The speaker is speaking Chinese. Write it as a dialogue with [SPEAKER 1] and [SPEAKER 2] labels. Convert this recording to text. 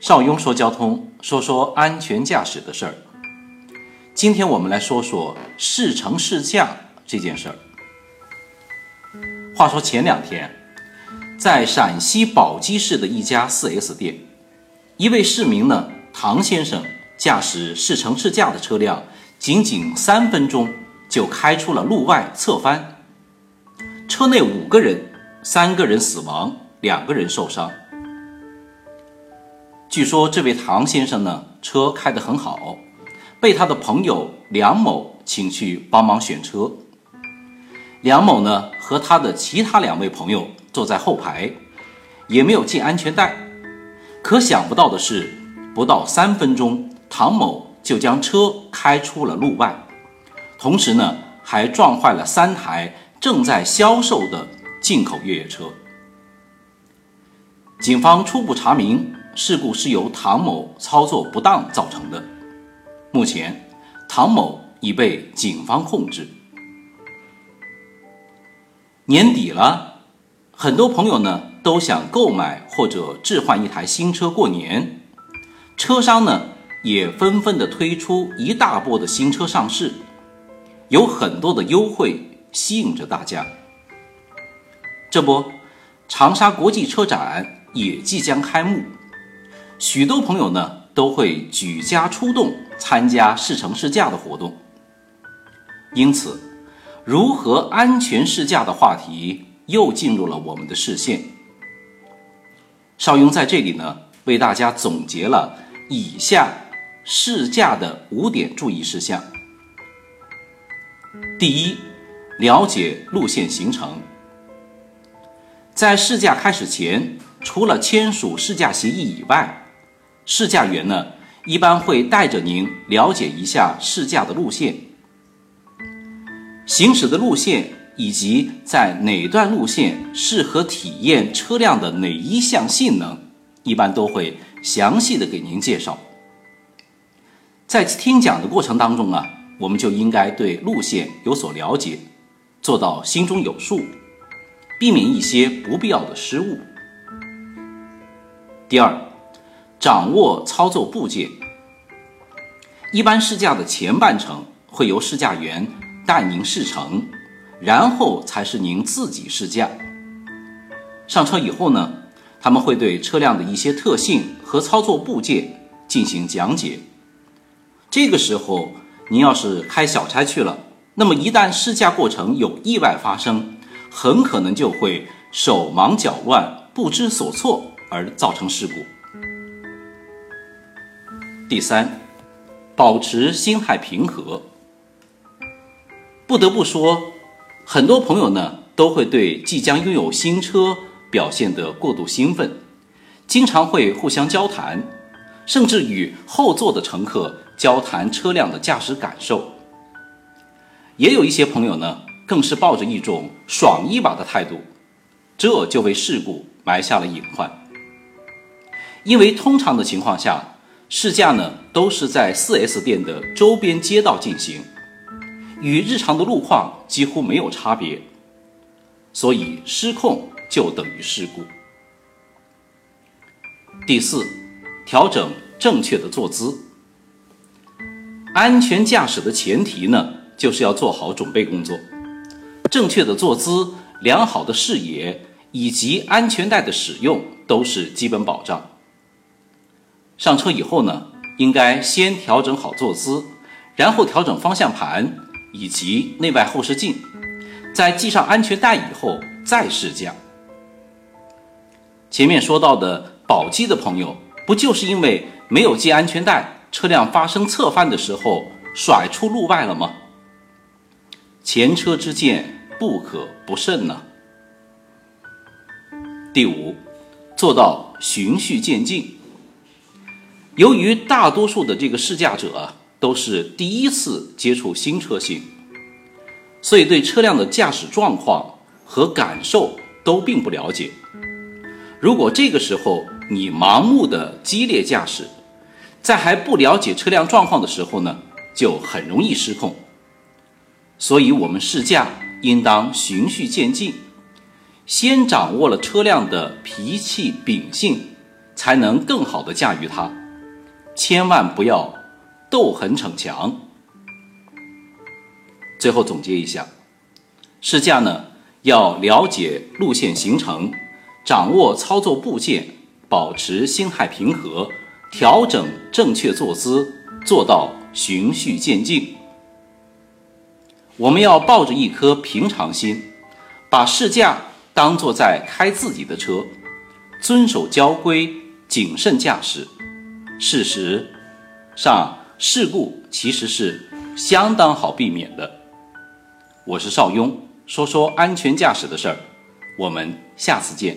[SPEAKER 1] 邵雍说交通，说说安全驾驶的事儿。今天我们来说说试乘试驾这件事儿。话说前两天，在陕西宝鸡市的一家 4S 店，一位市民呢，唐先生驾驶试乘试驾的车辆，仅仅三分钟就开出了路外侧翻，车内五个人，三个人死亡，两个人受伤。据说这位唐先生呢，车开得很好，被他的朋友梁某请去帮忙选车。梁某呢和他的其他两位朋友坐在后排，也没有系安全带。可想不到的是，不到三分钟，唐某就将车开出了路外，同时呢还撞坏了三台正在销售的进口越野车。警方初步查明。事故是由唐某操作不当造成的。目前，唐某已被警方控制。年底了，很多朋友呢都想购买或者置换一台新车过年，车商呢也纷纷的推出一大波的新车上市，有很多的优惠吸引着大家。这不，长沙国际车展也即将开幕。许多朋友呢都会举家出动参加试乘试驾的活动，因此，如何安全试驾的话题又进入了我们的视线。邵雍在这里呢为大家总结了以下试驾的五点注意事项。第一，了解路线行程。在试驾开始前，除了签署试驾协议以外，试驾员呢，一般会带着您了解一下试驾的路线、行驶的路线，以及在哪段路线适合体验车辆的哪一项性能，一般都会详细的给您介绍。在听讲的过程当中啊，我们就应该对路线有所了解，做到心中有数，避免一些不必要的失误。第二。掌握操作部件。一般试驾的前半程会由试驾员带您试乘，然后才是您自己试驾。上车以后呢，他们会对车辆的一些特性和操作部件进行讲解。这个时候，您要是开小差去了，那么一旦试驾过程有意外发生，很可能就会手忙脚乱、不知所措而造成事故。第三，保持心态平和。不得不说，很多朋友呢都会对即将拥有新车表现得过度兴奋，经常会互相交谈，甚至与后座的乘客交谈车辆的驾驶感受。也有一些朋友呢，更是抱着一种爽一把的态度，这就为事故埋下了隐患。因为通常的情况下，试驾呢都是在 4S 店的周边街道进行，与日常的路况几乎没有差别，所以失控就等于事故。第四，调整正确的坐姿。安全驾驶的前提呢，就是要做好准备工作，正确的坐姿、良好的视野以及安全带的使用都是基本保障。上车以后呢，应该先调整好坐姿，然后调整方向盘以及内外后视镜，在系上安全带以后再试驾。前面说到的宝鸡的朋友，不就是因为没有系安全带，车辆发生侧翻的时候甩出路外了吗？前车之鉴不可不慎呢。第五，做到循序渐进。由于大多数的这个试驾者都是第一次接触新车型，所以对车辆的驾驶状况和感受都并不了解。如果这个时候你盲目的激烈驾驶，在还不了解车辆状况的时候呢，就很容易失控。所以，我们试驾应当循序渐进，先掌握了车辆的脾气秉性。才能更好的驾驭它。千万不要斗狠逞强。最后总结一下，试驾呢要了解路线行程，掌握操作部件，保持心态平和，调整正确坐姿，做到循序渐进。我们要抱着一颗平常心，把试驾当做在开自己的车，遵守交规，谨慎驾驶。事实上，事故其实是相当好避免的。我是邵雍，说说安全驾驶的事儿，我们下次见。